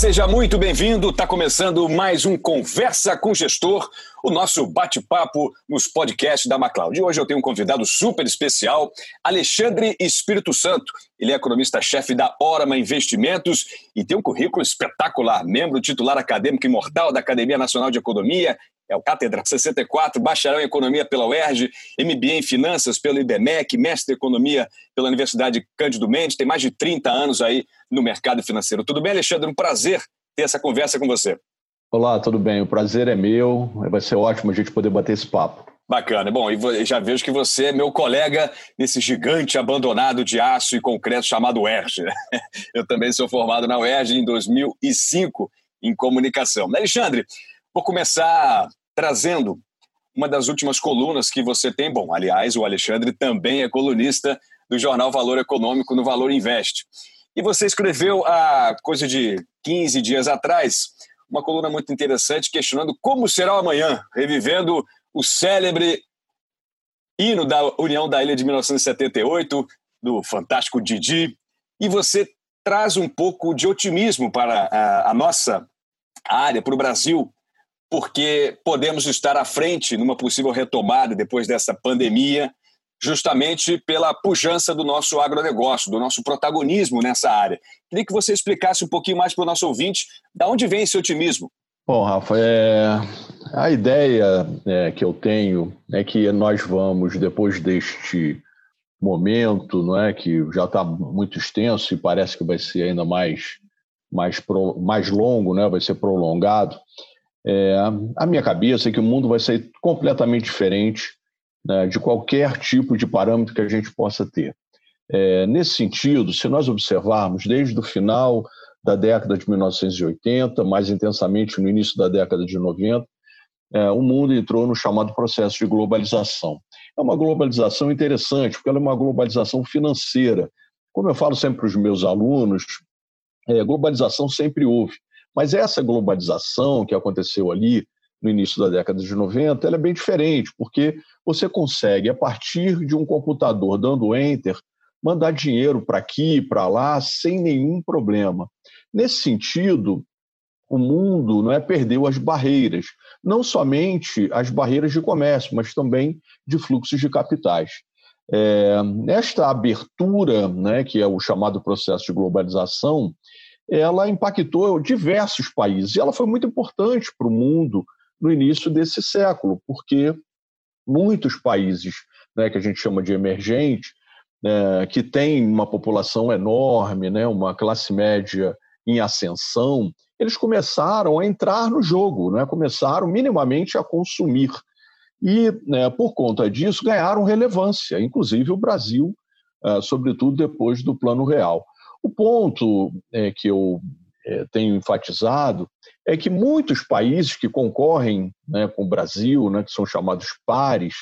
seja muito bem-vindo. Está começando mais um Conversa com Gestor, o nosso bate-papo nos podcasts da MacLeod. Hoje eu tenho um convidado super especial, Alexandre Espírito Santo. Ele é economista-chefe da Orama Investimentos e tem um currículo espetacular, membro titular acadêmico imortal da Academia Nacional de Economia, é o Cátedra 64, bacharel em Economia pela UERJ, MBA em Finanças pelo IBMEC, mestre em Economia pela Universidade Cândido Mendes, tem mais de 30 anos aí no mercado financeiro. Tudo bem, Alexandre? Um prazer ter essa conversa com você. Olá, tudo bem? O prazer é meu. Vai ser ótimo a gente poder bater esse papo. Bacana. Bom, e já vejo que você é meu colega nesse gigante abandonado de aço e concreto chamado UERJ. Eu também sou formado na UERJ em 2005 em comunicação. Alexandre, vou começar trazendo uma das últimas colunas que você tem. Bom, aliás, o Alexandre também é colunista do jornal Valor Econômico no Valor Invest. E você escreveu há coisa de 15 dias atrás uma coluna muito interessante questionando como será o amanhã, revivendo o célebre hino da União da Ilha de 1978, do fantástico Didi. E você traz um pouco de otimismo para a, a nossa área, para o Brasil, porque podemos estar à frente numa possível retomada depois dessa pandemia, justamente pela pujança do nosso agronegócio, do nosso protagonismo nessa área. Queria que você explicasse um pouquinho mais para o nosso ouvinte de onde vem esse otimismo. Bom, Rafa, é... a ideia é, que eu tenho é que nós vamos, depois deste momento, não é, que já está muito extenso e parece que vai ser ainda mais, mais, pro... mais longo, né, vai ser prolongado, é, a minha cabeça é que o mundo vai ser completamente diferente né, de qualquer tipo de parâmetro que a gente possa ter. É, nesse sentido, se nós observarmos desde o final da década de 1980, mais intensamente no início da década de 90, é, o mundo entrou no chamado processo de globalização. É uma globalização interessante, porque ela é uma globalização financeira. Como eu falo sempre para os meus alunos, é, globalização sempre houve. Mas essa globalização que aconteceu ali no início da década de 90, ela é bem diferente, porque você consegue, a partir de um computador dando enter, mandar dinheiro para aqui, para lá, sem nenhum problema. Nesse sentido, o mundo não é perdeu as barreiras, não somente as barreiras de comércio, mas também de fluxos de capitais. É, esta abertura, né, que é o chamado processo de globalização, ela impactou diversos países. E ela foi muito importante para o mundo no início desse século, porque muitos países né, que a gente chama de emergentes, né, que têm uma população enorme, né, uma classe média em ascensão, eles começaram a entrar no jogo, né, começaram minimamente a consumir. E, né, por conta disso, ganharam relevância, inclusive o Brasil, uh, sobretudo depois do Plano Real. O ponto é, que eu é, tenho enfatizado é que muitos países que concorrem né, com o Brasil, né, que são chamados pares,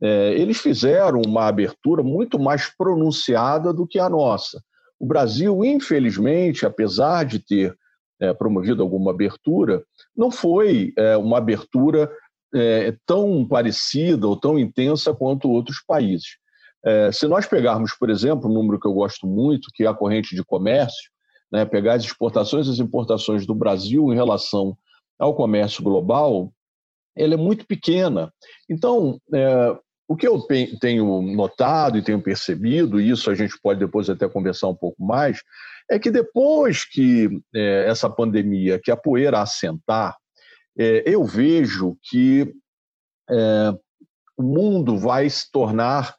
é, eles fizeram uma abertura muito mais pronunciada do que a nossa. O Brasil, infelizmente, apesar de ter é, promovido alguma abertura, não foi é, uma abertura é, tão parecida ou tão intensa quanto outros países. É, se nós pegarmos, por exemplo, um número que eu gosto muito, que é a corrente de comércio, né, pegar as exportações e as importações do Brasil em relação ao comércio global, ela é muito pequena. Então, é, o que eu tenho notado e tenho percebido, e isso a gente pode depois até conversar um pouco mais, é que depois que é, essa pandemia, que a poeira assentar, é, eu vejo que é, o mundo vai se tornar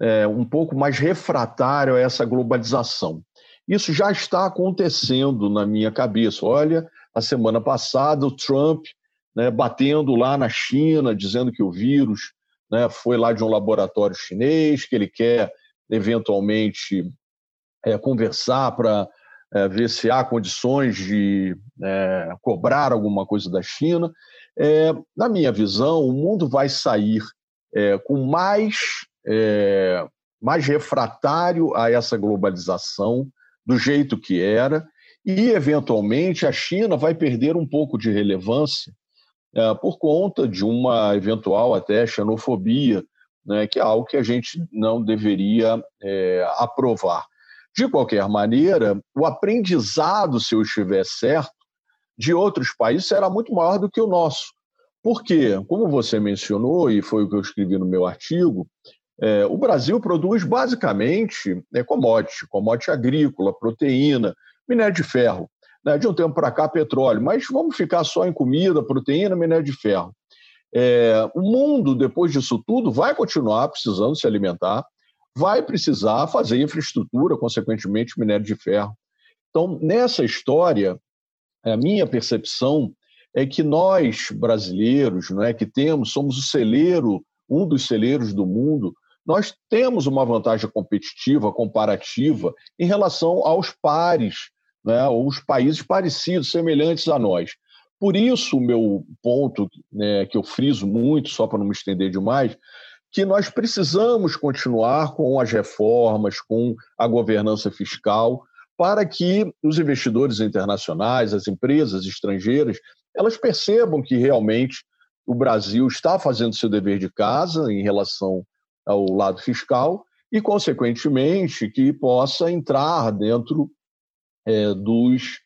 é, um pouco mais refratário a essa globalização. Isso já está acontecendo na minha cabeça. Olha, a semana passada, o Trump né, batendo lá na China, dizendo que o vírus né, foi lá de um laboratório chinês, que ele quer eventualmente é, conversar para é, ver se há condições de é, cobrar alguma coisa da China. É, na minha visão, o mundo vai sair é, com mais é, mais refratário a essa globalização do jeito que era, e, eventualmente, a China vai perder um pouco de relevância é, por conta de uma eventual até xenofobia, né, que é algo que a gente não deveria é, aprovar. De qualquer maneira, o aprendizado, se eu estiver certo, de outros países será muito maior do que o nosso. Porque, como você mencionou, e foi o que eu escrevi no meu artigo, é, o Brasil produz basicamente é, commodity, commodity agrícola, proteína, minério de ferro. Né? De um tempo para cá, petróleo, mas vamos ficar só em comida, proteína, minério de ferro. É, o mundo, depois disso tudo, vai continuar precisando se alimentar, vai precisar fazer infraestrutura, consequentemente, minério de ferro. Então, nessa história, a minha percepção é que nós, brasileiros, não é, que temos, somos o celeiro, um dos celeiros do mundo, nós temos uma vantagem competitiva, comparativa, em relação aos pares, né, os países parecidos, semelhantes a nós. Por isso, o meu ponto, né, que eu friso muito, só para não me estender demais, que nós precisamos continuar com as reformas, com a governança fiscal, para que os investidores internacionais, as empresas estrangeiras, elas percebam que realmente o Brasil está fazendo seu dever de casa em relação ao lado fiscal e, consequentemente, que possa entrar dentro é, dos,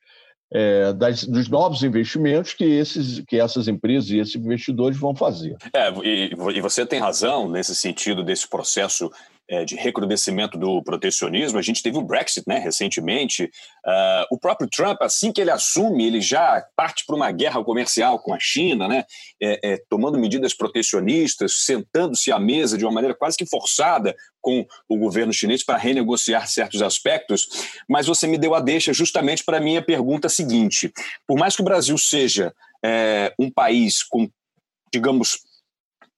é, das, dos novos investimentos que, esses, que essas empresas e esses investidores vão fazer. É, e, e você tem razão nesse sentido desse processo é, de recrudescimento do protecionismo. A gente teve o Brexit né, recentemente. Uh, o próprio Trump, assim que ele assume, ele já parte para uma guerra comercial com a China, né, é, é, tomando medidas protecionistas, sentando-se à mesa de uma maneira quase que forçada com o governo chinês para renegociar certos aspectos. Mas você me deu a deixa justamente para a minha pergunta seguinte: por mais que o Brasil seja é, um país com digamos,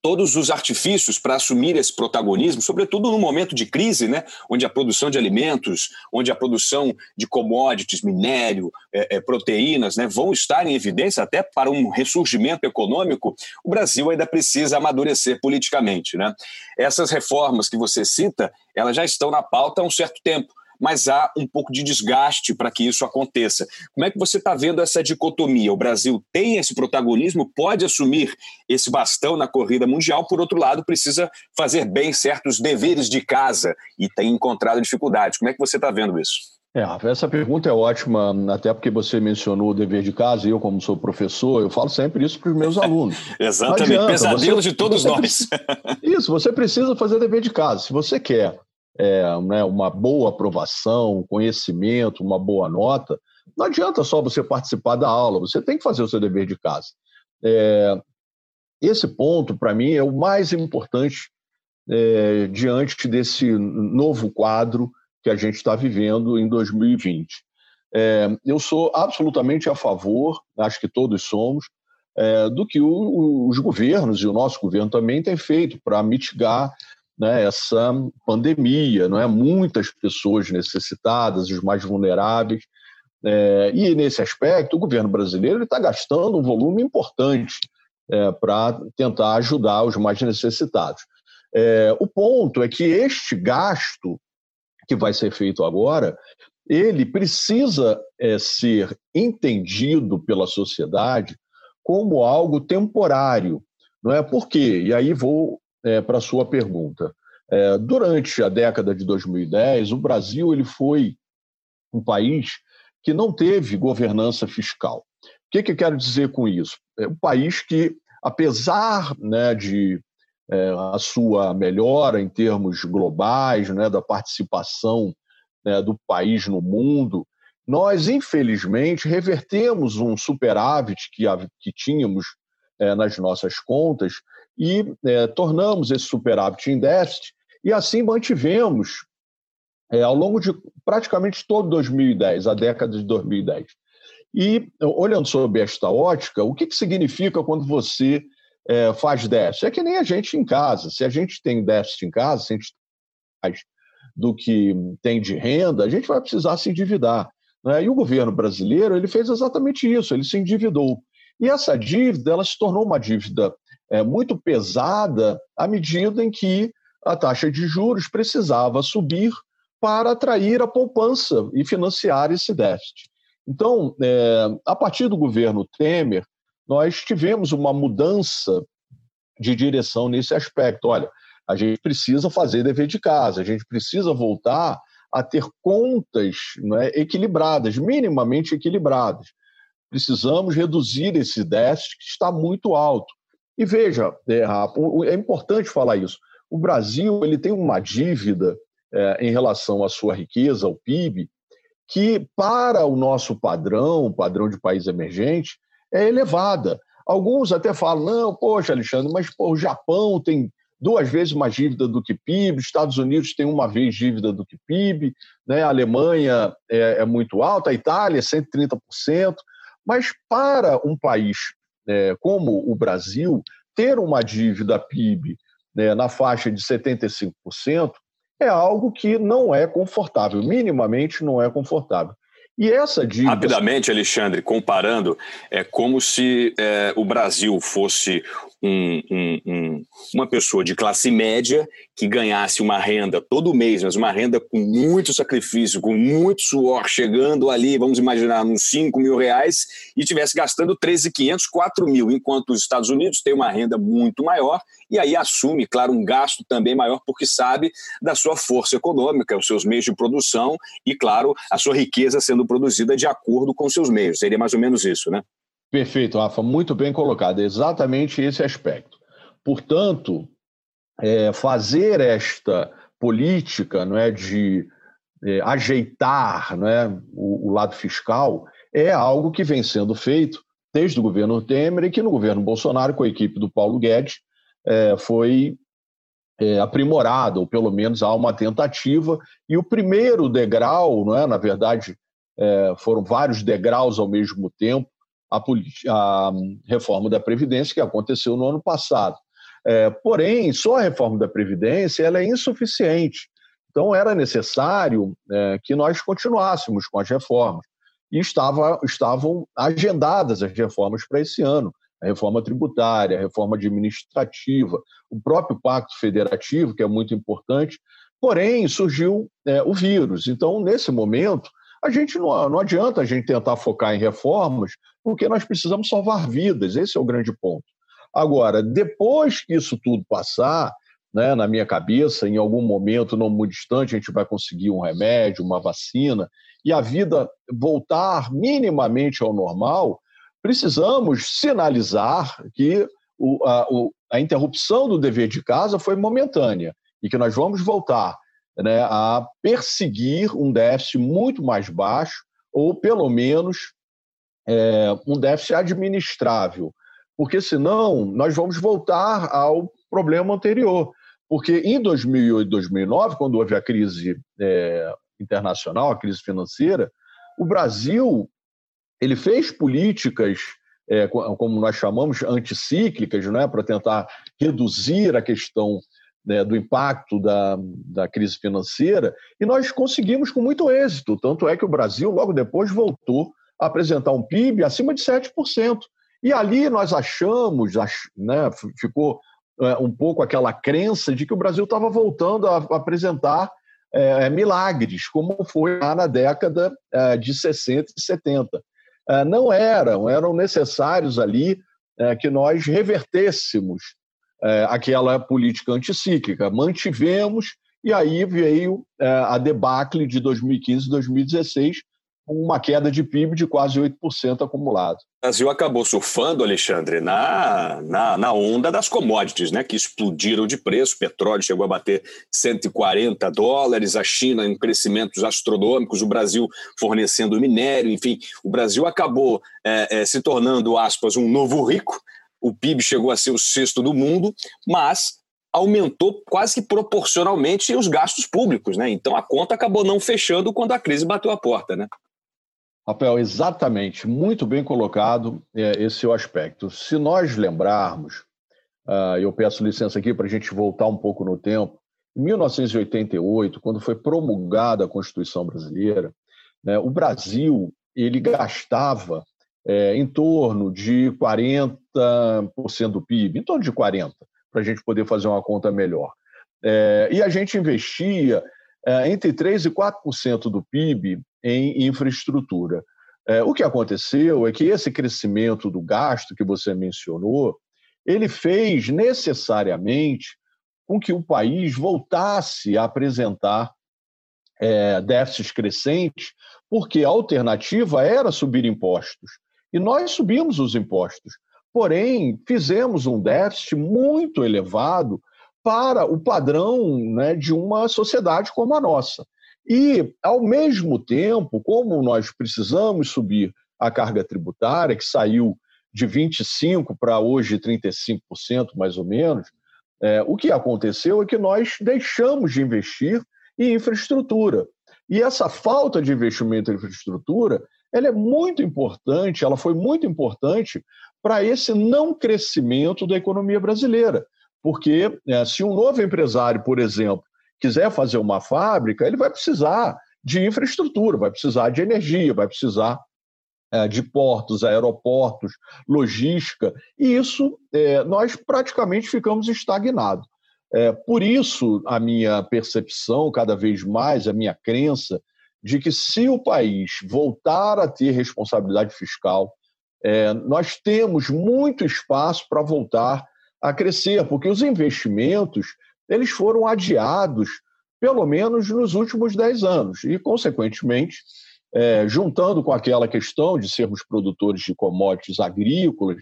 todos os artifícios para assumir esse protagonismo, sobretudo no momento de crise, né, onde a produção de alimentos, onde a produção de commodities, minério, é, é, proteínas, né, vão estar em evidência até para um ressurgimento econômico, o Brasil ainda precisa amadurecer politicamente. Né? Essas reformas que você cita, elas já estão na pauta há um certo tempo mas há um pouco de desgaste para que isso aconteça. Como é que você está vendo essa dicotomia? O Brasil tem esse protagonismo, pode assumir esse bastão na corrida mundial, por outro lado, precisa fazer bem certos deveres de casa e tem encontrado dificuldades. Como é que você está vendo isso? É, essa pergunta é ótima, até porque você mencionou o dever de casa, e eu, como sou professor, eu falo sempre isso para os meus alunos. Exatamente, adianta, pesadelo você, de todos nós. isso, você precisa fazer dever de casa. Se você quer é, né, uma boa aprovação, conhecimento, uma boa nota, não adianta só você participar da aula, você tem que fazer o seu dever de casa. É, esse ponto, para mim, é o mais importante é, diante desse novo quadro que a gente está vivendo em 2020. É, eu sou absolutamente a favor, acho que todos somos, é, do que o, os governos e o nosso governo também tem feito para mitigar né, essa pandemia, não é? Muitas pessoas necessitadas, os mais vulneráveis. É, e nesse aspecto, o governo brasileiro está gastando um volume importante é, para tentar ajudar os mais necessitados. É, o ponto é que este gasto que vai ser feito agora, ele precisa é, ser entendido pela sociedade como algo temporário, não é? Por quê? E aí vou é, para a sua pergunta. É, durante a década de 2010, o Brasil ele foi um país que não teve governança fiscal. O que, que eu quero dizer com isso? É um país que, apesar né, de é, a sua melhora em termos globais, né, da participação né, do país no mundo, nós, infelizmente, revertemos um superávit que, que tínhamos é, nas nossas contas e é, tornamos esse superávit em déficit e assim mantivemos é, ao longo de praticamente todo 2010, a década de 2010. E olhando sob esta ótica, o que, que significa quando você é, faz déficit? É que nem a gente em casa. Se a gente tem déficit em casa, se a gente faz do que tem de renda, a gente vai precisar se endividar. Né? E o governo brasileiro ele fez exatamente isso, ele se endividou. E essa dívida ela se tornou uma dívida é, muito pesada à medida em que a taxa de juros precisava subir para atrair a poupança e financiar esse déficit. Então, é, a partir do governo Temer, nós tivemos uma mudança de direção nesse aspecto. Olha, a gente precisa fazer dever de casa, a gente precisa voltar a ter contas é, equilibradas, minimamente equilibradas. Precisamos reduzir esse déficit que está muito alto. E veja, é, é importante falar isso. O Brasil ele tem uma dívida é, em relação à sua riqueza, ao PIB, que para o nosso padrão, o padrão de país emergente, é elevada. Alguns até falam, não, poxa, Alexandre, mas pô, o Japão tem duas vezes mais dívida do que PIB, Estados Unidos tem uma vez dívida do que PIB, né? a Alemanha é, é muito alta, a Itália é 130%, mas para um país é, como o Brasil, ter uma dívida PIB né, na faixa de 75% é algo que não é confortável, minimamente não é confortável. E essa dívida. Rapidamente, Alexandre, comparando, é como se é, o Brasil fosse um, um, um, uma pessoa de classe média que ganhasse uma renda todo mês, mas uma renda com muito sacrifício, com muito suor, chegando ali, vamos imaginar, uns 5 mil reais, e estivesse gastando 13,500, 4 mil, enquanto os Estados Unidos têm uma renda muito maior e aí assume, claro, um gasto também maior, porque sabe da sua força econômica, os seus meios de produção e, claro, a sua riqueza sendo produzida de acordo com seus meios. Seria mais ou menos isso, né? Perfeito, Rafa, muito bem colocado. Exatamente esse aspecto. Portanto, é, fazer esta política não é, de é, ajeitar não é, o, o, lado fiscal é algo que vem sendo feito desde o governo Temer e que no governo Bolsonaro, com a equipe do Paulo Guedes, é, foi é, aprimorado, ou pelo menos há uma tentativa. E o primeiro degrau, não é, na verdade, é, foram vários degraus ao mesmo tempo, a, a reforma da Previdência que aconteceu no ano passado. É, porém, só a reforma da Previdência ela é insuficiente. Então, era necessário é, que nós continuássemos com as reformas. E estava, estavam agendadas as reformas para esse ano. A reforma tributária, a reforma administrativa, o próprio Pacto Federativo, que é muito importante. Porém, surgiu é, o vírus. Então, nesse momento, a gente não, não adianta a gente tentar focar em reformas, porque nós precisamos salvar vidas. Esse é o grande ponto. Agora, depois que isso tudo passar, né, na minha cabeça, em algum momento não muito distante, a gente vai conseguir um remédio, uma vacina, e a vida voltar minimamente ao normal, precisamos sinalizar que o, a, o, a interrupção do dever de casa foi momentânea e que nós vamos voltar né, a perseguir um déficit muito mais baixo, ou pelo menos é, um déficit administrável, porque senão nós vamos voltar ao problema anterior. Porque em 2008 e 2009, quando houve a crise é, internacional, a crise financeira, o Brasil ele fez políticas, é, como nós chamamos, anticíclicas, né, para tentar reduzir a questão né, do impacto da, da crise financeira, e nós conseguimos com muito êxito. Tanto é que o Brasil, logo depois, voltou a apresentar um PIB acima de 7%. E ali nós achamos, né, ficou é, um pouco aquela crença de que o Brasil estava voltando a apresentar é, milagres, como foi lá na década é, de 60 e 70. É, não eram, eram necessários ali é, que nós revertêssemos é, aquela política anticíclica. Mantivemos, e aí veio a debacle de 2015 e 2016, uma queda de PIB de quase 8% acumulado. O Brasil acabou surfando, Alexandre, na, na, na, onda das commodities, né, que explodiram de preço. O petróleo chegou a bater 140 dólares, a China em crescimentos astronômicos, o Brasil fornecendo minério, enfim, o Brasil acabou é, é, se tornando, aspas, um novo rico. O PIB chegou a ser o sexto do mundo, mas aumentou quase que proporcionalmente os gastos públicos, né? Então a conta acabou não fechando quando a crise bateu a porta, né? Rafael, exatamente, muito bem colocado é, esse seu aspecto. Se nós lembrarmos, uh, eu peço licença aqui para a gente voltar um pouco no tempo, em 1988, quando foi promulgada a Constituição Brasileira, né, o Brasil ele gastava é, em torno de 40% do PIB, em torno de 40%, para a gente poder fazer uma conta melhor. É, e a gente investia é, entre 3% e 4% do PIB em infraestrutura. É, o que aconteceu é que esse crescimento do gasto que você mencionou, ele fez necessariamente com que o país voltasse a apresentar é, déficits crescentes, porque a alternativa era subir impostos. E nós subimos os impostos. Porém, fizemos um déficit muito elevado para o padrão né, de uma sociedade como a nossa. E, ao mesmo tempo, como nós precisamos subir a carga tributária, que saiu de 25% para hoje 35%, mais ou menos, é, o que aconteceu é que nós deixamos de investir em infraestrutura. E essa falta de investimento em infraestrutura ela é muito importante, ela foi muito importante para esse não crescimento da economia brasileira. Porque é, se um novo empresário, por exemplo, quiser fazer uma fábrica, ele vai precisar de infraestrutura, vai precisar de energia, vai precisar é, de portos, aeroportos, logística, e isso é, nós praticamente ficamos estagnados. É, por isso, a minha percepção, cada vez mais, a minha crença, de que se o país voltar a ter responsabilidade fiscal, é, nós temos muito espaço para voltar a crescer, porque os investimentos eles foram adiados pelo menos nos últimos 10 anos e, consequentemente, é, juntando com aquela questão de sermos produtores de commodities agrícolas,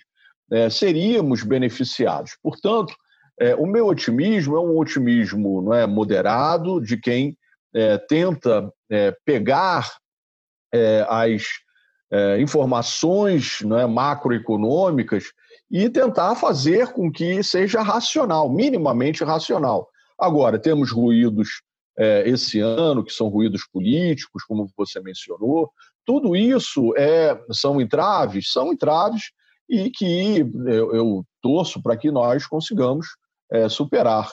é, seríamos beneficiados. Portanto, é, o meu otimismo é um otimismo não é, moderado de quem é, tenta é, pegar é, as informações não é, macroeconômicas e tentar fazer com que seja racional, minimamente racional. Agora, temos ruídos é, esse ano, que são ruídos políticos, como você mencionou. Tudo isso é, são entraves, são entraves e que eu, eu torço para que nós consigamos é, superar.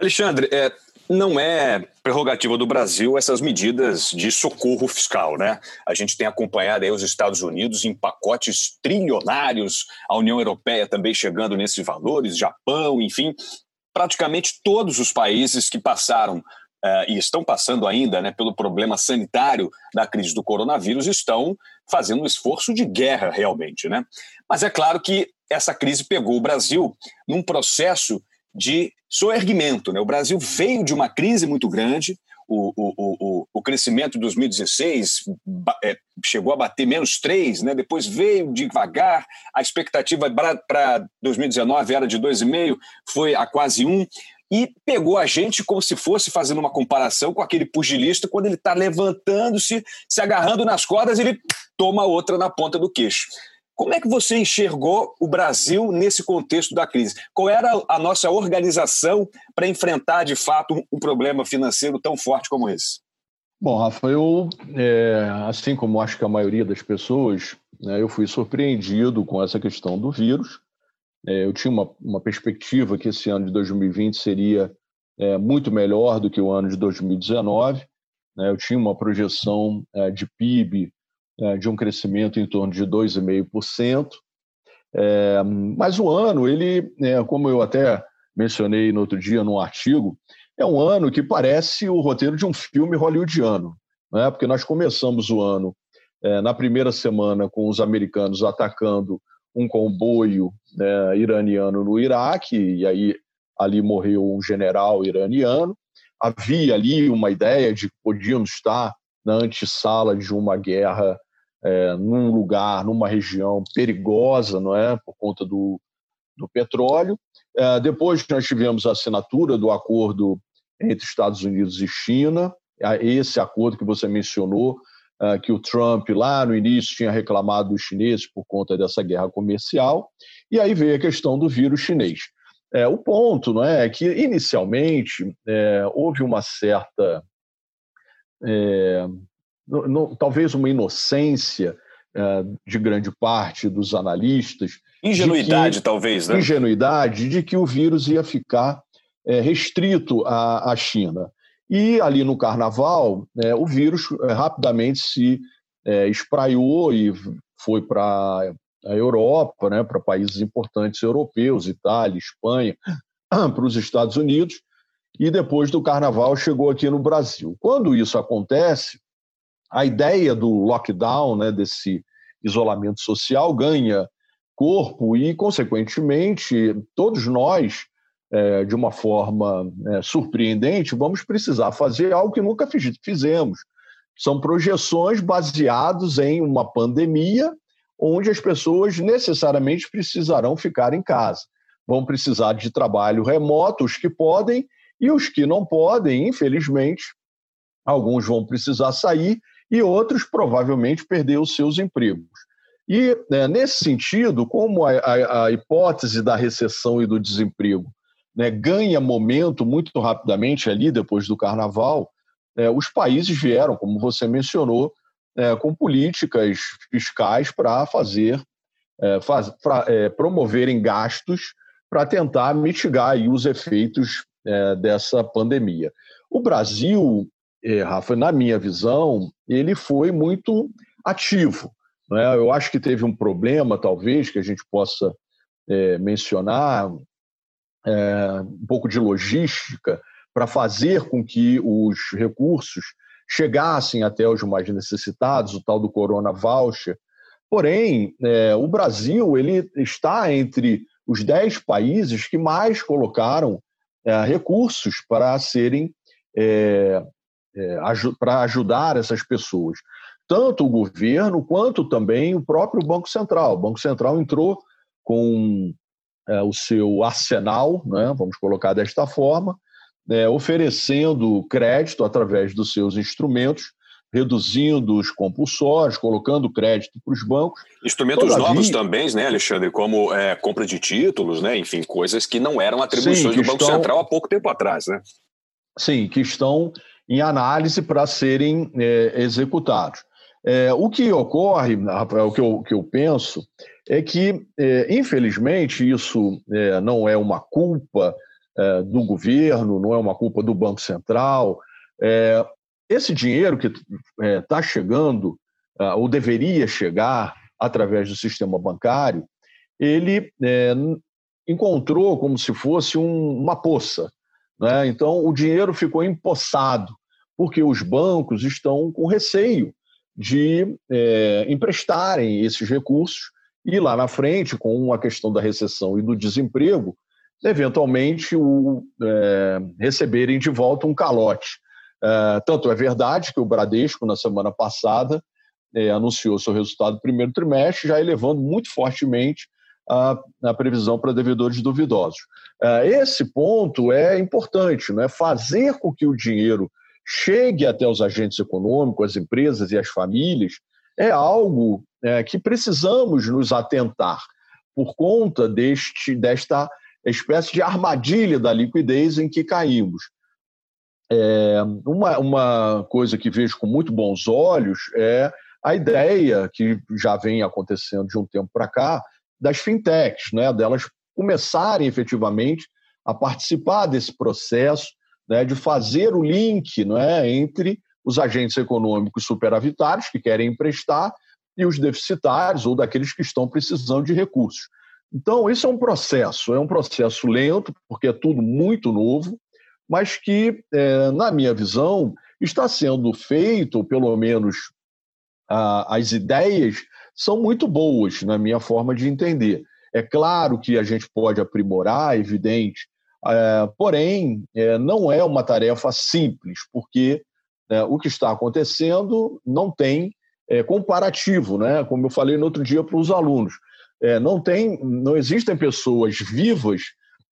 Alexandre, é, não é prerrogativa do Brasil essas medidas de socorro fiscal, né? A gente tem acompanhado aí os Estados Unidos em pacotes trilionários, a União Europeia também chegando nesses valores, Japão, enfim, praticamente todos os países que passaram uh, e estão passando ainda né, pelo problema sanitário da crise do coronavírus, estão fazendo um esforço de guerra realmente. Né? Mas é claro que essa crise pegou o Brasil num processo de soerguimento. Né? O Brasil veio de uma crise muito grande, o, o, o, o crescimento de 2016 é, chegou a bater menos 3, né? depois veio devagar, a expectativa para 2019 era de 2,5, foi a quase 1 e pegou a gente como se fosse fazendo uma comparação com aquele pugilista quando ele está levantando-se, se agarrando nas cordas, ele toma outra na ponta do queixo. Como é que você enxergou o Brasil nesse contexto da crise? Qual era a nossa organização para enfrentar, de fato, um problema financeiro tão forte como esse? Bom, Rafa, eu, é, assim como acho que a maioria das pessoas, né, eu fui surpreendido com essa questão do vírus. É, eu tinha uma, uma, perspectiva que esse ano de 2020 seria é, muito melhor do que o ano de 2019. Né? Eu tinha uma projeção é, de PIB de um crescimento em torno de 2,5%. É, mas o ano, ele, é, como eu até mencionei no outro dia num artigo, é um ano que parece o roteiro de um filme hollywoodiano, né? porque nós começamos o ano na primeira semana com os americanos atacando um comboio né, iraniano no Iraque, e aí ali morreu um general iraniano. Havia ali uma ideia de que podíamos estar na antessala de uma guerra é, num lugar, numa região perigosa, não é, por conta do, do petróleo. É, depois nós tivemos a assinatura do acordo entre Estados Unidos e China, esse acordo que você mencionou, ah, que o Trump, lá no início, tinha reclamado dos chineses por conta dessa guerra comercial, e aí veio a questão do vírus chinês. É, o ponto não é, é que, inicialmente, é, houve uma certa. É, no, no, talvez uma inocência é, de grande parte dos analistas. Ingenuidade, que, talvez, né? Ingenuidade de que o vírus ia ficar é, restrito à, à China. E ali no carnaval, né, o vírus é, rapidamente se é, espraiou e foi para a Europa, né, para países importantes europeus, Itália, Espanha, para os Estados Unidos, e depois do carnaval chegou aqui no Brasil. Quando isso acontece, a ideia do lockdown, né, desse isolamento social, ganha corpo e, consequentemente, todos nós é, de uma forma é, surpreendente, vamos precisar fazer algo que nunca fiz, fizemos. São projeções baseadas em uma pandemia, onde as pessoas necessariamente precisarão ficar em casa. Vão precisar de trabalho remoto, os que podem, e os que não podem, infelizmente, alguns vão precisar sair e outros provavelmente perder os seus empregos. E, né, nesse sentido, como a, a, a, hipótese da recessão e do desemprego né, ganha momento muito rapidamente ali depois do carnaval, é, os países vieram, como você mencionou, é, com políticas fiscais para fazer, é, faz, pra, é, promoverem gastos para tentar mitigar os efeitos dessa pandemia. O Brasil, é, Rafa, na minha visão, ele foi muito ativo. Né? Eu acho que teve um problema, talvez, que a gente possa é, mencionar, é, um pouco de logística, para fazer com que os recursos chegassem até os mais necessitados, o tal do Corona Voucher. Porém, o Brasil ele está entre os dez países que mais colocaram recursos para serem é, é, para ajudar essas pessoas. Tanto o governo quanto também o próprio Banco Central. O Banco Central entrou com é, o seu arsenal, né, vamos colocar desta forma, é, oferecendo crédito através dos seus instrumentos, reduzindo os compulsórios, colocando crédito para os bancos. Instrumentos Todavia, novos também, né, Alexandre, como é, compra de títulos, né, enfim, coisas que não eram atribuições sim, do Banco estão, Central há pouco tempo atrás, né? Sim, que estão em análise para serem é, executados. É, o que ocorre, Rafael, o que eu, que eu penso, é que, é, infelizmente, isso é, não é uma culpa é, do governo, não é uma culpa do Banco Central. É, esse dinheiro que está chegando, ou deveria chegar, através do sistema bancário, ele encontrou como se fosse um, uma poça. Né? Então, o dinheiro ficou empossado, porque os bancos estão com receio de é, emprestarem esses recursos e lá na frente, com a questão da recessão e do desemprego, eventualmente o, é, receberem de volta um calote. É, tanto é verdade que o Bradesco, na semana passada, é, anunciou seu resultado do primeiro trimestre, já elevando muito fortemente a, a previsão para devedores duvidosos. É, esse ponto é importante, né? fazer com que o dinheiro chegue até os agentes econômicos, as empresas e as famílias, é algo é, que precisamos nos atentar por conta deste, desta espécie de armadilha da liquidez em que caímos. É, uma, uma coisa que vejo com muito bons olhos é a ideia que já vem acontecendo de um tempo para cá das fintechs, né, delas começarem efetivamente a participar desse processo né, de fazer o link é, entre os agentes econômicos superavitários que querem emprestar e os deficitários ou daqueles que estão precisando de recursos. Então, isso é um processo, é um processo lento, porque é tudo muito novo, mas que, é, na minha visão, está sendo feito, ou pelo menos a, as ideias são muito boas, na minha forma de entender. É claro que a gente pode aprimorar, é evidente, porém, é, não é uma tarefa simples, porque é, o que está acontecendo não tem é, comparativo, né? como eu falei no outro dia para os alunos. É, não, tem, não existem pessoas vivas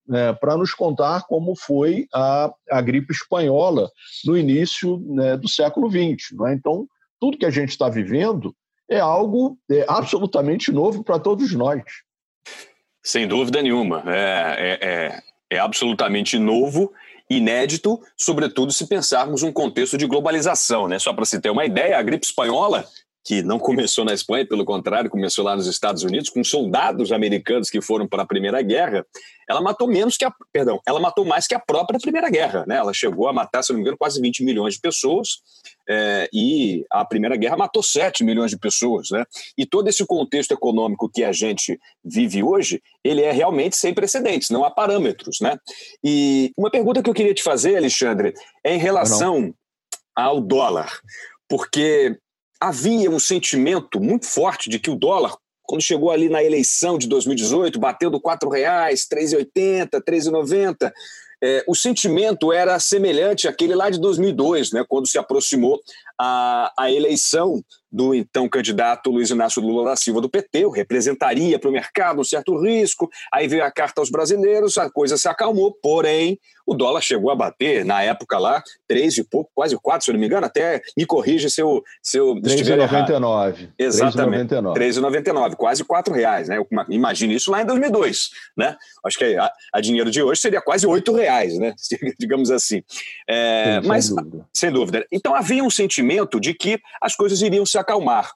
né, para nos contar como foi a, a gripe espanhola no início né, do século XX. É? Então, tudo que a gente está vivendo é algo é, absolutamente novo para todos nós. Sem dúvida nenhuma. É, é, é absolutamente novo, inédito, sobretudo se pensarmos um contexto de globalização. Né? Só para se ter uma ideia, a gripe espanhola que não começou na Espanha, pelo contrário, começou lá nos Estados Unidos, com soldados americanos que foram para a Primeira Guerra, ela matou menos que a, perdão, ela matou mais que a própria Primeira Guerra, né? Ela chegou a matar, se não me engano, quase 20 milhões de pessoas, é, e a Primeira Guerra matou 7 milhões de pessoas, né? E todo esse contexto econômico que a gente vive hoje, ele é realmente sem precedentes, não há parâmetros, né? E uma pergunta que eu queria te fazer, Alexandre, é em relação ao dólar, porque havia um sentimento muito forte de que o dólar, quando chegou ali na eleição de 2018, bateu do R$ 4,00, 3,80, 3,90, é, o sentimento era semelhante àquele lá de 2002, né, quando se aproximou a, a eleição do então candidato Luiz Inácio Lula da Silva do PT, o representaria para o mercado um certo risco, aí veio a carta aos brasileiros, a coisa se acalmou, porém o dólar chegou a bater, na época lá, três e pouco, quase quatro, se eu não me engano, até me corrija se eu, se eu 3,99. Exatamente, 3,99, quase quatro reais, né? Imagine isso lá em 2002, né? Acho que a, a dinheiro de hoje seria quase oito reais, né? Digamos assim. É, Sim, mas, sem dúvida. sem dúvida. Então havia um sentimento de que as coisas iriam se acalmar.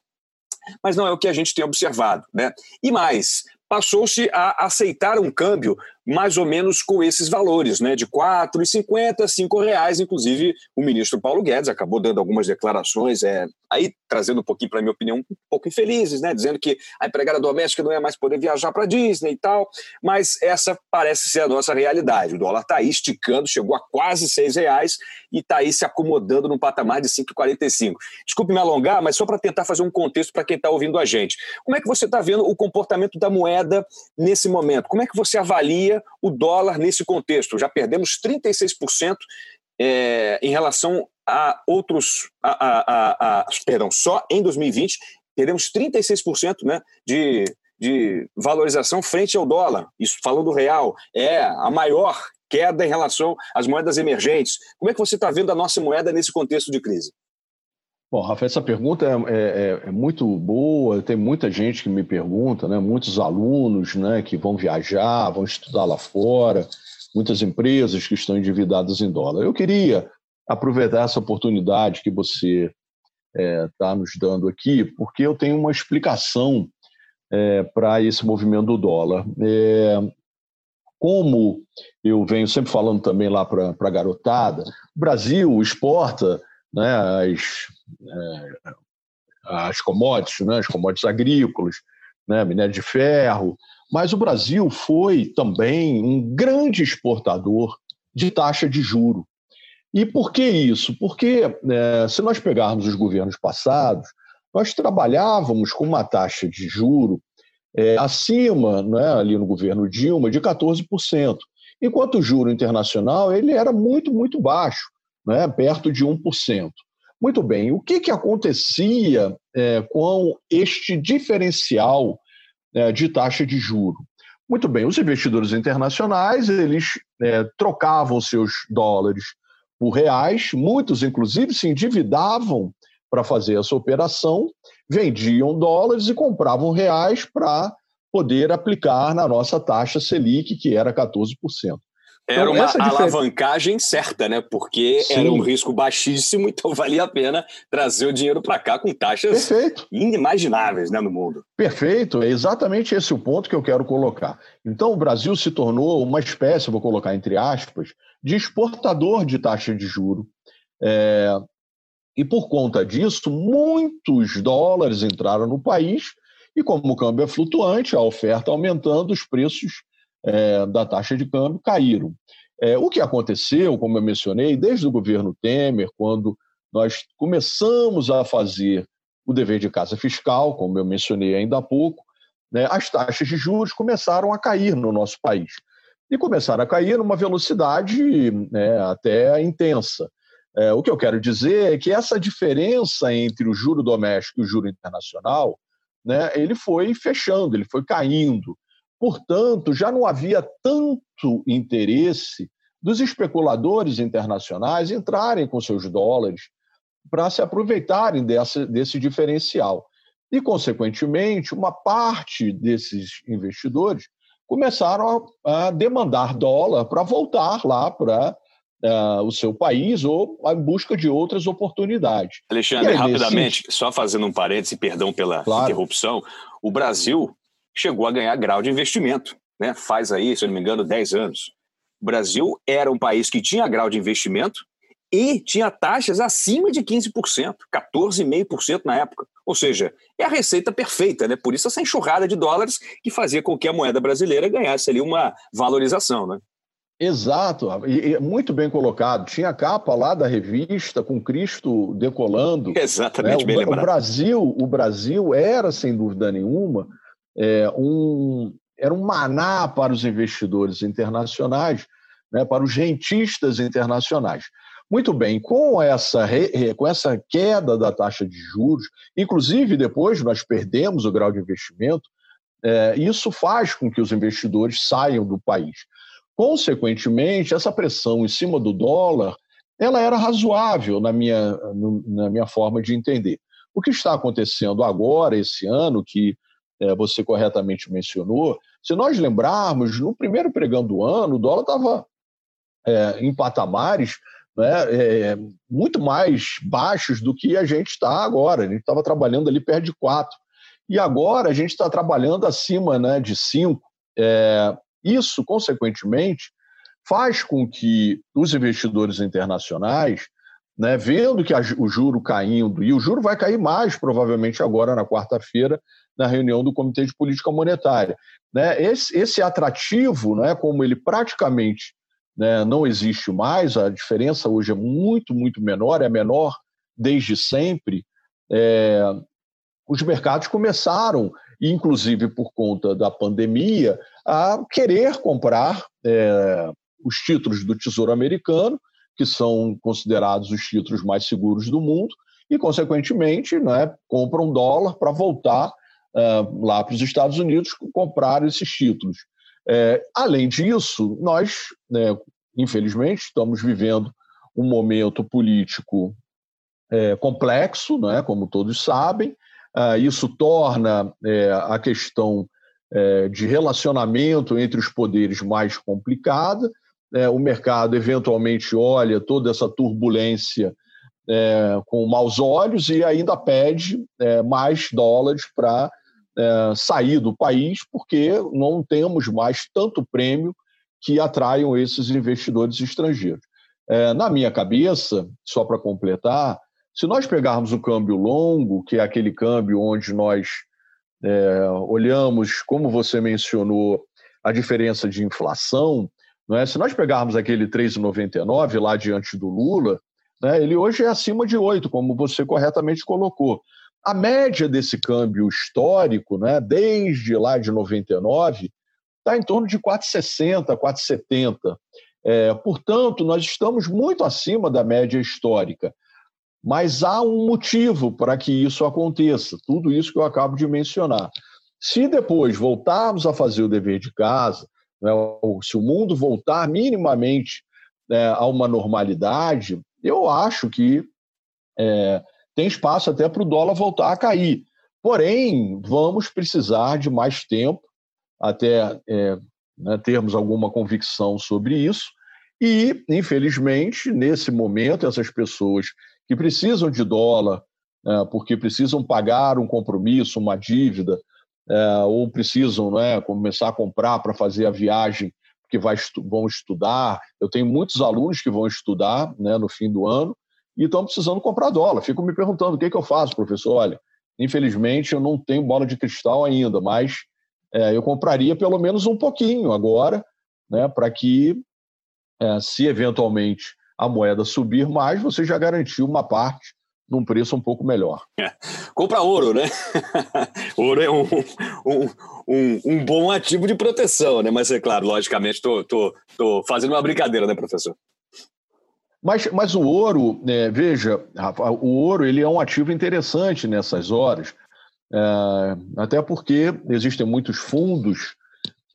Mas não é o que a gente tem observado. Né? E mais, passou-se a aceitar um câmbio mais ou menos com esses valores, né, de R$ 4,50, R$ reais. Inclusive, o ministro Paulo Guedes acabou dando algumas declarações, é, aí trazendo um pouquinho, para minha opinião, um pouco infelizes, né, dizendo que a empregada doméstica não ia mais poder viajar para Disney e tal, mas essa parece ser a nossa realidade. O dólar está aí esticando, chegou a quase R$ reais e está aí se acomodando num patamar de 5,45. Desculpe me alongar, mas só para tentar fazer um contexto para quem está ouvindo a gente. Como é que você está vendo o comportamento da moeda nesse momento? Como é que você avalia o dólar nesse contexto. Já perdemos 36% é, em relação a outros. A, a, a, perdão, só em 2020 perdemos 36% né, de, de valorização frente ao dólar. Isso falando do real, é a maior queda em relação às moedas emergentes. Como é que você está vendo a nossa moeda nesse contexto de crise? Bom, Rafael, essa pergunta é, é, é, muito boa. Tem muita gente que me pergunta, né? muitos alunos né, que vão viajar, vão estudar lá fora, muitas empresas que estão endividadas em dólar. Eu queria aproveitar essa oportunidade que você está é, tá nos dando aqui, porque eu tenho uma explicação é, para esse movimento do dólar. É, como eu venho sempre falando também lá para a garotada, o Brasil exporta né, as, é, as commodities, né, as commodities agrícolas, né, minério de ferro, mas o Brasil foi também um grande exportador de taxa de juro. E por que isso? Porque é, se nós pegarmos os governos passados, nós trabalhávamos com uma taxa de juro é, acima, né, ali no governo Dilma, de 14%, enquanto o juro internacional ele era muito, muito baixo né, perto de 1%. Muito bem, o que, que acontecia é, com este diferencial é, de taxa de juro? Muito bem, os investidores internacionais eles é, trocavam seus dólares por reais, muitos inclusive se endividavam para fazer essa operação, vendiam dólares e compravam reais para poder aplicar na nossa taxa Selic, que era 14%. Era então, uma alavancagem certa, né? Porque Sim. era um risco baixíssimo, então valia a pena trazer o dinheiro para cá com taxas Perfeito. inimagináveis né, no mundo. Perfeito, é exatamente esse o ponto que eu quero colocar. Então, o Brasil se tornou uma espécie, vou colocar entre aspas, de exportador de taxa de juro. É... E por conta disso, muitos dólares entraram no país, e como o câmbio é flutuante, a oferta aumentando, os preços é, da taxa de câmbio caíram. É, o que aconteceu, como eu mencionei, desde o governo Temer, quando nós começamos a fazer o dever de casa fiscal, como eu mencionei ainda há pouco, né, as taxas de juros começaram a cair no nosso país. E começaram a cair numa velocidade né, até intensa. É, o que eu quero dizer é que essa diferença entre o juro doméstico e o juro internacional, né, ele foi fechando, ele foi caindo. Portanto, já não havia tanto interesse dos especuladores internacionais entrarem com seus dólares para se aproveitarem dessa, desse diferencial. E, consequentemente, uma parte desses investidores começaram a, a demandar dólar para voltar lá para uh, o seu país ou em busca de outras oportunidades. Alexandre, aí, rapidamente, nesse... só fazendo um parêntese, perdão pela claro. interrupção, o Brasil chegou a ganhar grau de investimento. Né? Faz aí, se eu não me engano, 10 anos. O Brasil era um país que tinha grau de investimento e tinha taxas acima de 15%, 14,5% na época. Ou seja, é a receita perfeita, né? Por isso essa enxurrada de dólares que fazia com que a moeda brasileira ganhasse ali uma valorização, né? Exato, e, muito bem colocado. Tinha capa lá da revista com Cristo decolando. Exatamente, né? bem o, lembrado. O Brasil, o Brasil era, sem dúvida nenhuma, é, um, era um maná para os investidores internacionais, né, para os rentistas internacionais. Muito bem, com essa, com essa queda da taxa de juros, inclusive depois nós perdemos o grau de investimento, é, isso faz com que os investidores saiam do país. Consequentemente, essa pressão em cima do dólar ela era razoável na minha, na minha forma de entender. O que está acontecendo agora, esse ano, que você corretamente mencionou, se nós lembrarmos, no primeiro pregão do ano, o dólar estava é, em patamares né, é, muito mais baixos do que a gente está agora. A gente estava trabalhando ali perto de 4. E agora a gente está trabalhando acima né, de 5. É, isso, consequentemente, faz com que os investidores internacionais, né, vendo que a, o juro caindo, e o juro vai cair mais provavelmente agora na quarta-feira, na reunião do Comitê de Política Monetária. Né, esse, esse atrativo, né, como ele praticamente né, não existe mais, a diferença hoje é muito, muito menor, é menor desde sempre, é, os mercados começaram, inclusive por conta da pandemia, a querer comprar é, os títulos do Tesouro Americano, que são considerados os títulos mais seguros do mundo, e, consequentemente, né, compram dólar para voltar uh, lá para os Estados Unidos comprar esses títulos. É, além disso, nós, né, infelizmente, estamos vivendo um momento político é, complexo, né, como todos sabem. Uh, isso torna é, a questão é, de relacionamento entre os poderes mais complicada é, o mercado eventualmente olha toda essa turbulência é, com maus olhos e ainda pede é, mais dólares para é, sair do país, porque não temos mais tanto prêmio que atraiam esses investidores estrangeiros. É, na minha cabeça, só para completar, se nós pegarmos o câmbio longo, que é aquele câmbio onde nós é, olhamos, como você mencionou, a diferença de inflação, não é? Se nós pegarmos aquele 3,99 lá diante do Lula, né, ele hoje é acima de 8, como você corretamente colocou. A média desse câmbio histórico, né, desde lá de 99, está em torno de 4,60, 4,70. É, portanto, nós estamos muito acima da média histórica. Mas há um motivo para que isso aconteça, tudo isso que eu acabo de mencionar. Se depois voltarmos a fazer o dever de casa, né, se o mundo voltar minimamente né, a uma normalidade, eu acho que é, tem espaço até para o dólar voltar a cair. Porém, vamos precisar de mais tempo até é, né, termos alguma convicção sobre isso. E, infelizmente, nesse momento, essas pessoas que precisam de dólar, né, porque precisam pagar um compromisso, uma dívida, é, ou precisam né, começar a comprar para fazer a viagem que vai vão estudar. Eu tenho muitos alunos que vão estudar né, no fim do ano e estão precisando comprar dólar. Fico me perguntando o que, que eu faço, professor. Olha, infelizmente eu não tenho bola de cristal ainda, mas é, eu compraria pelo menos um pouquinho agora, né, para que, é, se eventualmente a moeda subir mais, você já garantiu uma parte num preço um pouco melhor. É. Compra ouro, né? ouro é um, um, um, um, bom ativo de proteção, né? Mas é claro, logicamente, estou tô, tô, tô fazendo uma brincadeira, né, professor? Mas, mas o ouro, é, veja, Rafa, o ouro ele é um ativo interessante nessas horas, é, até porque existem muitos fundos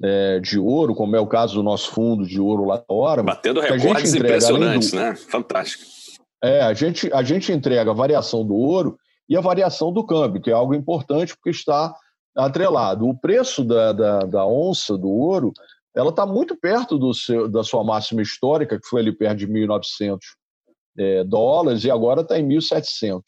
é, de ouro, como é o caso do nosso fundo de ouro lá fora. Batendo recordes impressionantes, do, né? Fantástico. É, a gente, a gente entrega a variação do ouro e a variação do câmbio, que é algo importante porque está atrelado. O preço da, da, da onça do ouro ela está muito perto do seu, da sua máxima histórica, que foi ali perto de 1.900 é, dólares, e agora está em 1.700.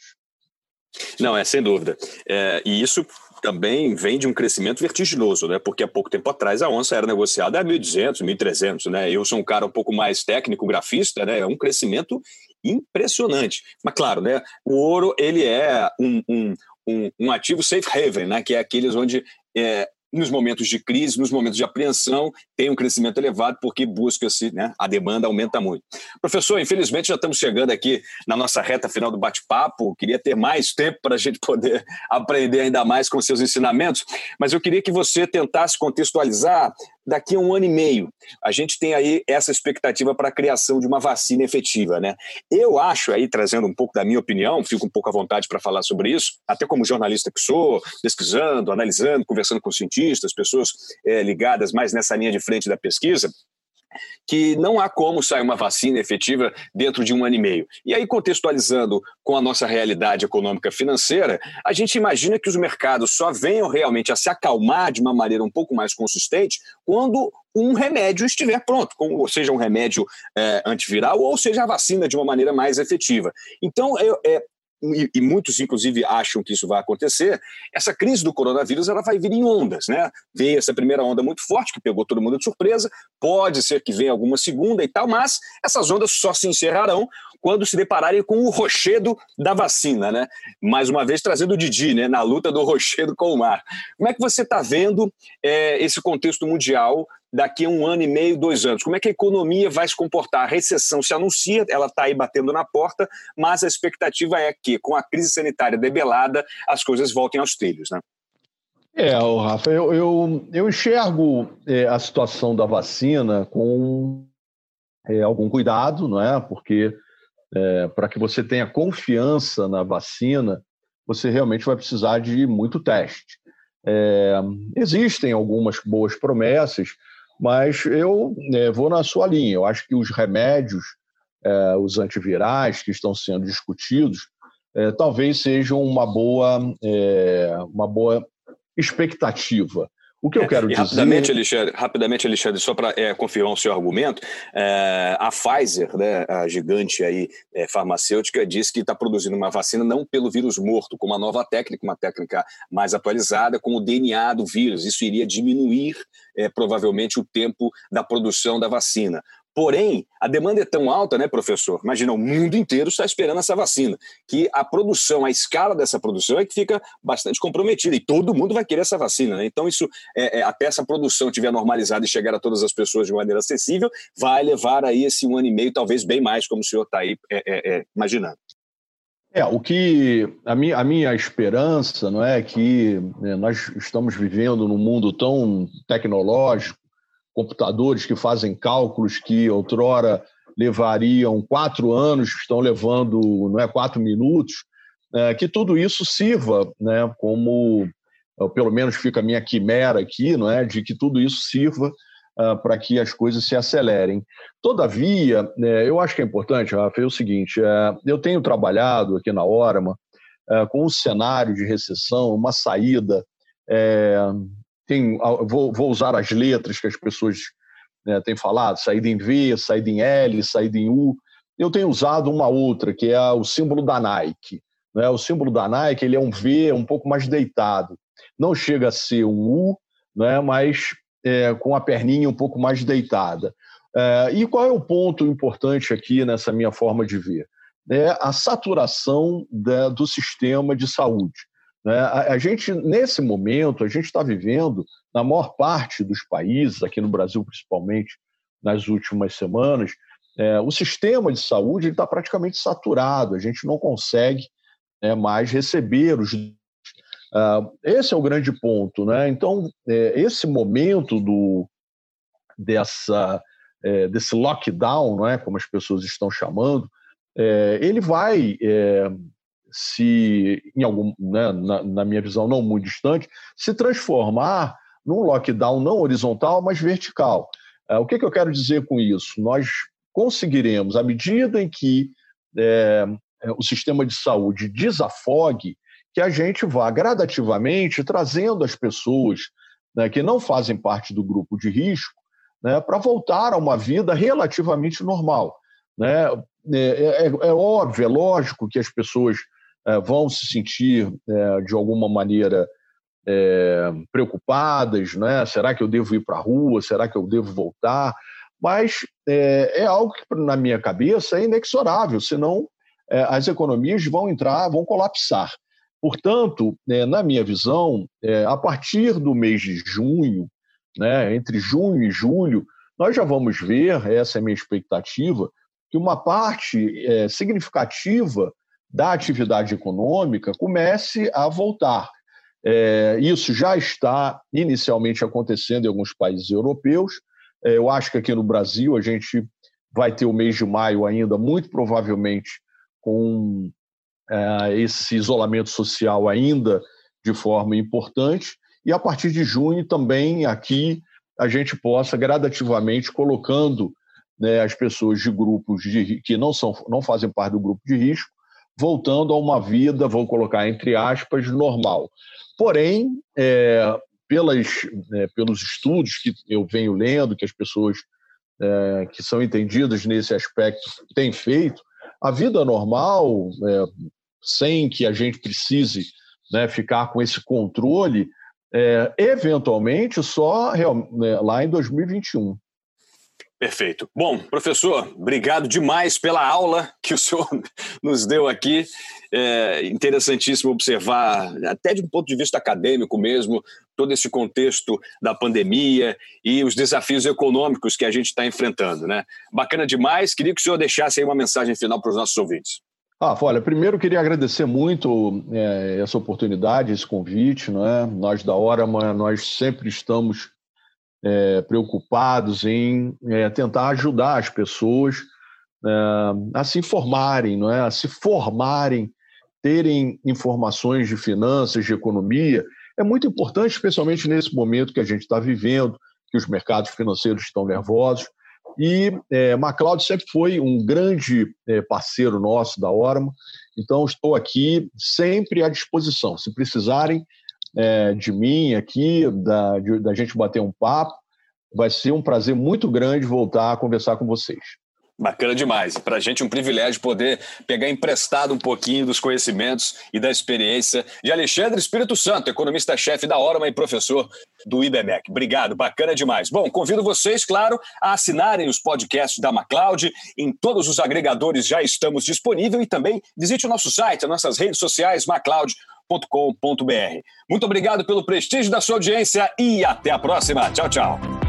Não, é sem dúvida. É, e isso também vem de um crescimento vertiginoso, né? Porque há pouco tempo atrás a onça era negociada a 1.200, 1.300, né? Eu sou um cara um pouco mais técnico, grafista, né? É um crescimento impressionante. Mas claro, né? O ouro ele é um, um, um, um ativo safe haven, né? Que é aqueles onde é, nos momentos de crise, nos momentos de apreensão, tem um crescimento elevado porque busca-se, né, a demanda aumenta muito. Professor, infelizmente já estamos chegando aqui na nossa reta final do bate-papo, queria ter mais tempo para a gente poder aprender ainda mais com seus ensinamentos, mas eu queria que você tentasse contextualizar daqui a um ano e meio, a gente tem aí essa expectativa para a criação de uma vacina efetiva, né? Eu acho aí, trazendo um pouco da minha opinião, fico um pouco à vontade para falar sobre isso, até como jornalista que sou, pesquisando, analisando, conversando com cientistas, pessoas é, ligadas mais nessa linha de frente da pesquisa, que não há como sair uma vacina efetiva dentro de um ano e meio. E aí, contextualizando com a nossa realidade econômica financeira, a gente imagina que os mercados só venham realmente a se acalmar de uma maneira um pouco mais consistente quando um remédio estiver pronto, ou seja, um remédio é, antiviral, ou seja, a vacina de uma maneira mais efetiva. Então, é, e, e, muitos inclusive acham que isso vai acontecer, essa crise do coronavírus ela vai vir em ondas, né? Veio essa primeira onda muito forte que pegou todo mundo de surpresa, pode ser que venha alguma segunda e tal, mas essas ondas só se encerrarão quando se depararem com o rochedo da vacina, né? Mais uma vez trazendo o Didi, né? Na luta do rochedo com o mar. Como é que você está vendo é, esse contexto mundial daqui a um ano e meio, dois anos? Como é que a economia vai se comportar? A recessão se anuncia, ela está aí batendo na porta, mas a expectativa é que, com a crise sanitária debelada, as coisas voltem aos trilhos, né? É, Rafa, eu, eu, eu enxergo é, a situação da vacina com é, algum cuidado, não é? Porque é, para que você tenha confiança na vacina, você realmente vai precisar de muito teste. É, existem algumas boas promessas, mas eu é, vou na sua linha. Eu acho que os remédios, é, os antivirais que estão sendo discutidos, é, talvez sejam uma boa, é, uma boa expectativa. O que eu é, quero dizer. Rapidamente, Alexandre, rapidamente, Alexandre, só para é, confirmar o seu argumento, é, a Pfizer, né, a gigante aí, é, farmacêutica, disse que está produzindo uma vacina não pelo vírus morto, com uma nova técnica, uma técnica mais atualizada, com o DNA do vírus. Isso iria diminuir é, provavelmente o tempo da produção da vacina. Porém, a demanda é tão alta, né, professor? Imagina, o mundo inteiro está esperando essa vacina, que a produção, a escala dessa produção é que fica bastante comprometida e todo mundo vai querer essa vacina, né? Então, isso, é, é, até essa produção estiver normalizada e chegar a todas as pessoas de maneira acessível, vai levar aí esse um ano e meio, talvez bem mais, como o senhor está aí é, é, é, imaginando. É, o que a minha, a minha esperança não é que né, nós estamos vivendo num mundo tão tecnológico computadores que fazem cálculos que outrora levariam quatro anos, estão levando não é, quatro minutos, é, que tudo isso sirva né, como, pelo menos fica a minha quimera aqui, não é, de que tudo isso sirva uh, para que as coisas se acelerem. Todavia, é, eu acho que é importante, Rafa, é o seguinte, é, eu tenho trabalhado aqui na Orama é, com um cenário de recessão, uma saída é, tem, vou, vou usar as letras que as pessoas né, têm falado, saída em V, saída em L, saída em U. Eu tenho usado uma outra, que é o símbolo da Nike. Né? O símbolo da Nike ele é um V um pouco mais deitado. Não chega a ser um U, né, mas é, com a perninha um pouco mais deitada. É, e qual é o ponto importante aqui nessa minha forma de ver? É a saturação da, do sistema de saúde. Né? A, a gente, nesse momento, a gente está vivendo, na maior parte dos países, aqui no Brasil principalmente, nas últimas semanas, é, o sistema de saúde está praticamente saturado, a gente não consegue né, mais receber os. Uh, esse é o grande ponto. Né? Então, é, esse momento do, dessa, é, desse lockdown, não é, como as pessoas estão chamando, é, ele vai é, se, em algum, né, na, na, minha visão não muito distante, se transformar num lockdown não horizontal, mas vertical. É, o que, que, eu quero dizer com isso? Nós conseguiremos, à medida em que é, é, o sistema de saúde desafogue, que a gente vá gradativamente trazendo as pessoas né, que não fazem parte do grupo de risco né, para voltar a uma vida relativamente normal. Né? É, é, é, óbvio, é lógico que as pessoas é, vão se sentir, é, de alguma maneira, é, preocupadas, né? será que eu devo ir para a rua, será que eu devo voltar? Mas é, algo que, na minha cabeça, é inexorável, senão as economias vão entrar, vão colapsar. Portanto, na minha visão, a partir do mês de junho, né, entre junho e julho, nós já vamos ver, essa é a minha expectativa, que uma parte significativa da atividade econômica comece a voltar. É, isso já está inicialmente acontecendo em alguns países europeus. É, eu acho que aqui no Brasil a gente vai ter o mês de maio ainda, muito provavelmente, com é, esse isolamento social ainda de forma importante. E a partir de junho também aqui a gente possa gradativamente colocando né, as pessoas de grupos de, que não, são, não fazem parte do grupo de risco, voltando a uma vida, vou colocar entre aspas, normal. Porém, é, pelas, é, pelos estudos que eu venho lendo, que as pessoas é, que são entendidas nesse aspecto têm feito, a vida normal, é, sem que a gente precise né, ficar com esse controle, é, eventualmente só né, lá em 2021. Perfeito. Bom, professor, obrigado demais pela aula que o senhor nos deu aqui. É interessantíssimo observar, até de um ponto de vista acadêmico mesmo, todo esse contexto da pandemia e os desafios econômicos que a gente está enfrentando. Né? Bacana demais. Queria que o senhor deixasse aí uma mensagem final para os nossos ouvintes. Ah, olha, primeiro queria agradecer muito é, essa oportunidade, esse convite. Não é? Nós da Orama, nós sempre estamos é, preocupados em é, tentar ajudar as pessoas é, a se informarem, não é? a se formarem, terem informações de finanças, de economia. É muito importante, especialmente nesse momento que a gente está vivendo, que os mercados financeiros estão nervosos. E é, MacLeod sempre foi um grande é, parceiro nosso da Orma, então estou aqui sempre à disposição. Se precisarem, é, de mim aqui, da, de, da gente bater um papo. Vai ser um prazer muito grande voltar a conversar com vocês. Bacana demais. Para a gente é um privilégio poder pegar emprestado um pouquinho dos conhecimentos e da experiência de Alexandre Espírito Santo, economista-chefe da Orma e professor do IBMEC. Obrigado, bacana demais. Bom, convido vocês, claro, a assinarem os podcasts da MacLeod. Em todos os agregadores já estamos disponíveis e também visite o nosso site, as nossas redes sociais, MacLeod muito obrigado pelo prestígio da sua audiência e até a próxima. Tchau, tchau.